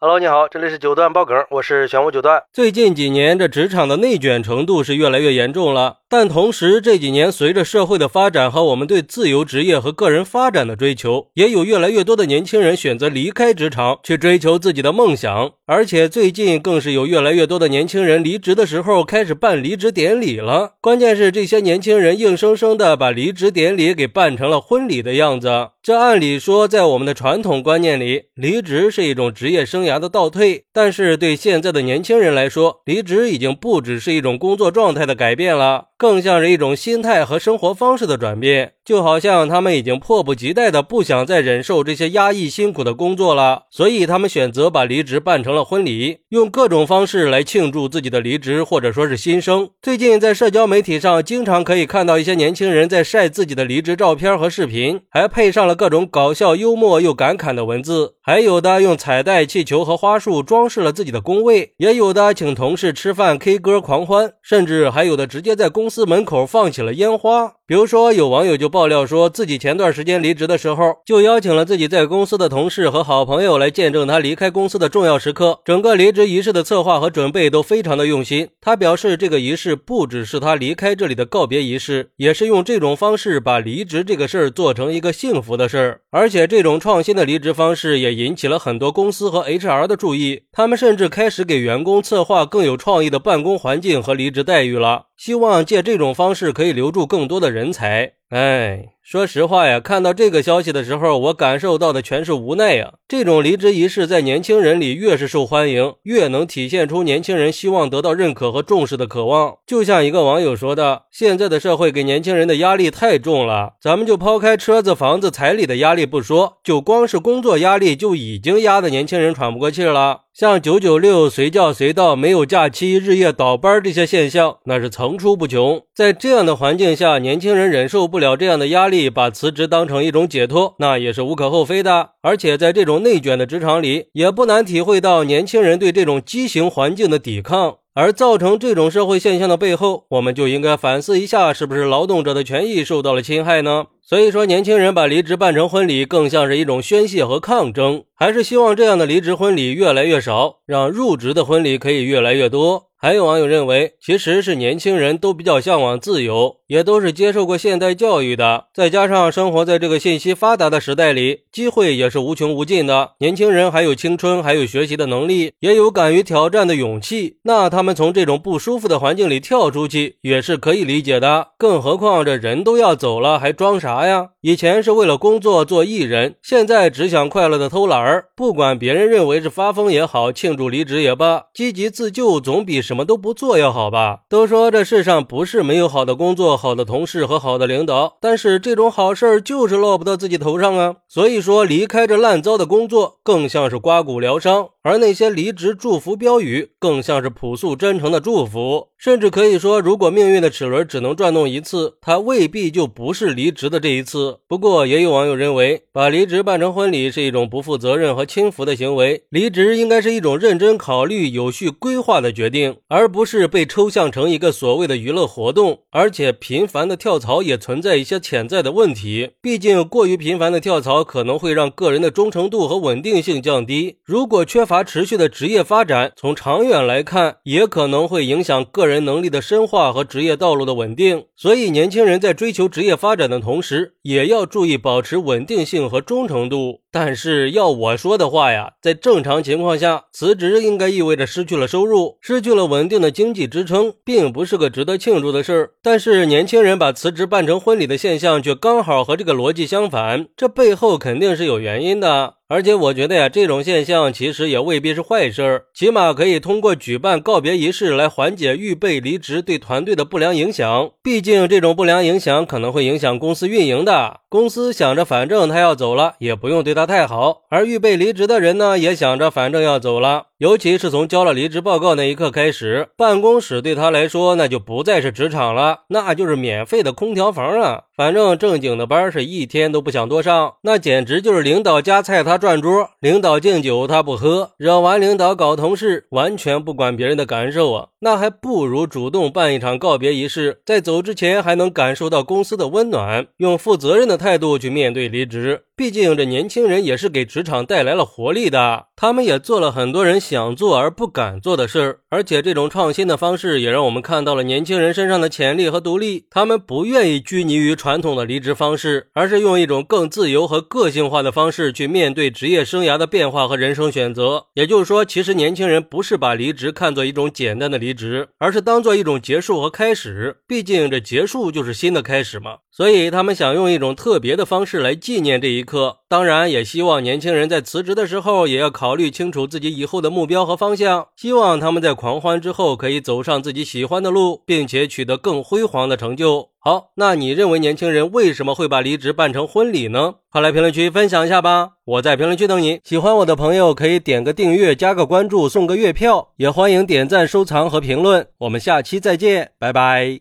Hello，你好，这里是九段爆梗，我是玄武九段。最近几年，这职场的内卷程度是越来越严重了。但同时，这几年随着社会的发展和我们对自由职业和个人发展的追求，也有越来越多的年轻人选择离开职场，去追求自己的梦想。而且最近更是有越来越多的年轻人离职的时候开始办离职典礼了。关键是这些年轻人硬生生的把离职典礼给办成了婚礼的样子。这按理说，在我们的传统观念里，离职是一种职业生涯的倒退。但是对现在的年轻人来说，离职已经不只是一种工作状态的改变了。更像是一种心态和生活方式的转变，就好像他们已经迫不及待的不想再忍受这些压抑辛苦的工作了，所以他们选择把离职办成了婚礼，用各种方式来庆祝自己的离职或者说是新生。最近在社交媒体上，经常可以看到一些年轻人在晒自己的离职照片和视频，还配上了各种搞笑、幽默又感慨的文字，还有的用彩带、气球和花束装饰了自己的工位，也有的请同事吃饭、K 歌狂欢，甚至还有的直接在公司门口放起了烟花。比如说，有网友就报爆料说，自己前段时间离职的时候，就邀请了自己在公司的同事和好朋友来见证他离开公司的重要时刻。整个离职仪式的策划和准备都非常的用心。他表示，这个仪式不只是他离开这里的告别仪式，也是用这种方式把离职这个事儿做成一个幸福的事儿。而且，这种创新的离职方式也引起了很多公司和 HR 的注意。他们甚至开始给员工策划更有创意的办公环境和离职待遇了，希望借这种方式可以留住更多的人。才，哎。说实话呀，看到这个消息的时候，我感受到的全是无奈呀。这种离职仪式在年轻人里越是受欢迎，越能体现出年轻人希望得到认可和重视的渴望。就像一个网友说的：“现在的社会给年轻人的压力太重了，咱们就抛开车子、房子、彩礼的压力不说，就光是工作压力就已经压得年轻人喘不过气了。像九九六、随叫随到、没有假期、日夜倒班这些现象，那是层出不穷。在这样的环境下，年轻人忍受不了这样的压力。”把辞职当成一种解脱，那也是无可厚非的。而且在这种内卷的职场里，也不难体会到年轻人对这种畸形环境的抵抗。而造成这种社会现象的背后，我们就应该反思一下，是不是劳动者的权益受到了侵害呢？所以说，年轻人把离职办成婚礼，更像是一种宣泄和抗争，还是希望这样的离职婚礼越来越少，让入职的婚礼可以越来越多。还有网友认为，其实是年轻人都比较向往自由，也都是接受过现代教育的，再加上生活在这个信息发达的时代里，机会也是无穷无尽的。年轻人还有青春，还有学习的能力，也有敢于挑战的勇气，那他们从这种不舒服的环境里跳出去，也是可以理解的。更何况这人都要走了，还装啥呀？以前是为了工作做艺人，现在只想快乐的偷懒儿，不管别人认为是发疯也好，庆祝离职也罢，积极自救总比。什么都不做要好吧？都说这世上不是没有好的工作、好的同事和好的领导，但是这种好事就是落不到自己头上啊。所以说，离开开着烂糟的工作，更像是刮骨疗伤。而那些离职祝福标语，更像是朴素真诚的祝福。甚至可以说，如果命运的齿轮只能转动一次，它未必就不是离职的这一次。不过，也有网友认为，把离职办成婚礼是一种不负责任和轻浮的行为。离职应该是一种认真考虑、有序规划的决定，而不是被抽象成一个所谓的娱乐活动。而且，频繁的跳槽也存在一些潜在的问题。毕竟，过于频繁的跳槽可能会让个个人的忠诚度和稳定性降低。如果缺乏持续的职业发展，从长远来看，也可能会影响个人能力的深化和职业道路的稳定。所以，年轻人在追求职业发展的同时，也要注意保持稳定性和忠诚度。但是，要我说的话呀，在正常情况下，辞职应该意味着失去了收入，失去了稳定的经济支撑，并不是个值得庆祝的事儿。但是，年轻人把辞职办成婚礼的现象，却刚好和这个逻辑相反，这背后肯定是有原原因的。而且我觉得呀，这种现象其实也未必是坏事儿，起码可以通过举办告别仪式来缓解预备离职对团队的不良影响。毕竟这种不良影响可能会影响公司运营的。公司想着反正他要走了，也不用对他太好；而预备离职的人呢，也想着反正要走了。尤其是从交了离职报告那一刻开始，办公室对他来说那就不再是职场了，那就是免费的空调房啊！反正正经的班是一天都不想多上，那简直就是领导夹菜他转桌，领导敬酒他不喝，惹完领导搞同事，完全不管别人的感受啊！那还不如主动办一场告别仪式，在走之前还能感受到公司的温暖，用负责任的态度去面对离职。毕竟这年轻人也是给职场带来了活力的，他们也做了很多人想做而不敢做的事儿，而且这种创新的方式也让我们看到了年轻人身上的潜力和独立。他们不愿意拘泥于传统的离职方式，而是用一种更自由和个性化的方式去面对职业生涯的变化和人生选择。也就是说，其实年轻人不是把离职看作一种简单的离离职，而是当做一种结束和开始。毕竟这结束就是新的开始嘛。所以他们想用一种特别的方式来纪念这一刻，当然也希望年轻人在辞职的时候也要考虑清楚自己以后的目标和方向。希望他们在狂欢之后可以走上自己喜欢的路，并且取得更辉煌的成就。好，那你认为年轻人为什么会把离职办成婚礼呢？快来评论区分享一下吧！我在评论区等你。喜欢我的朋友可以点个订阅、加个关注、送个月票，也欢迎点赞、收藏和评论。我们下期再见，拜拜。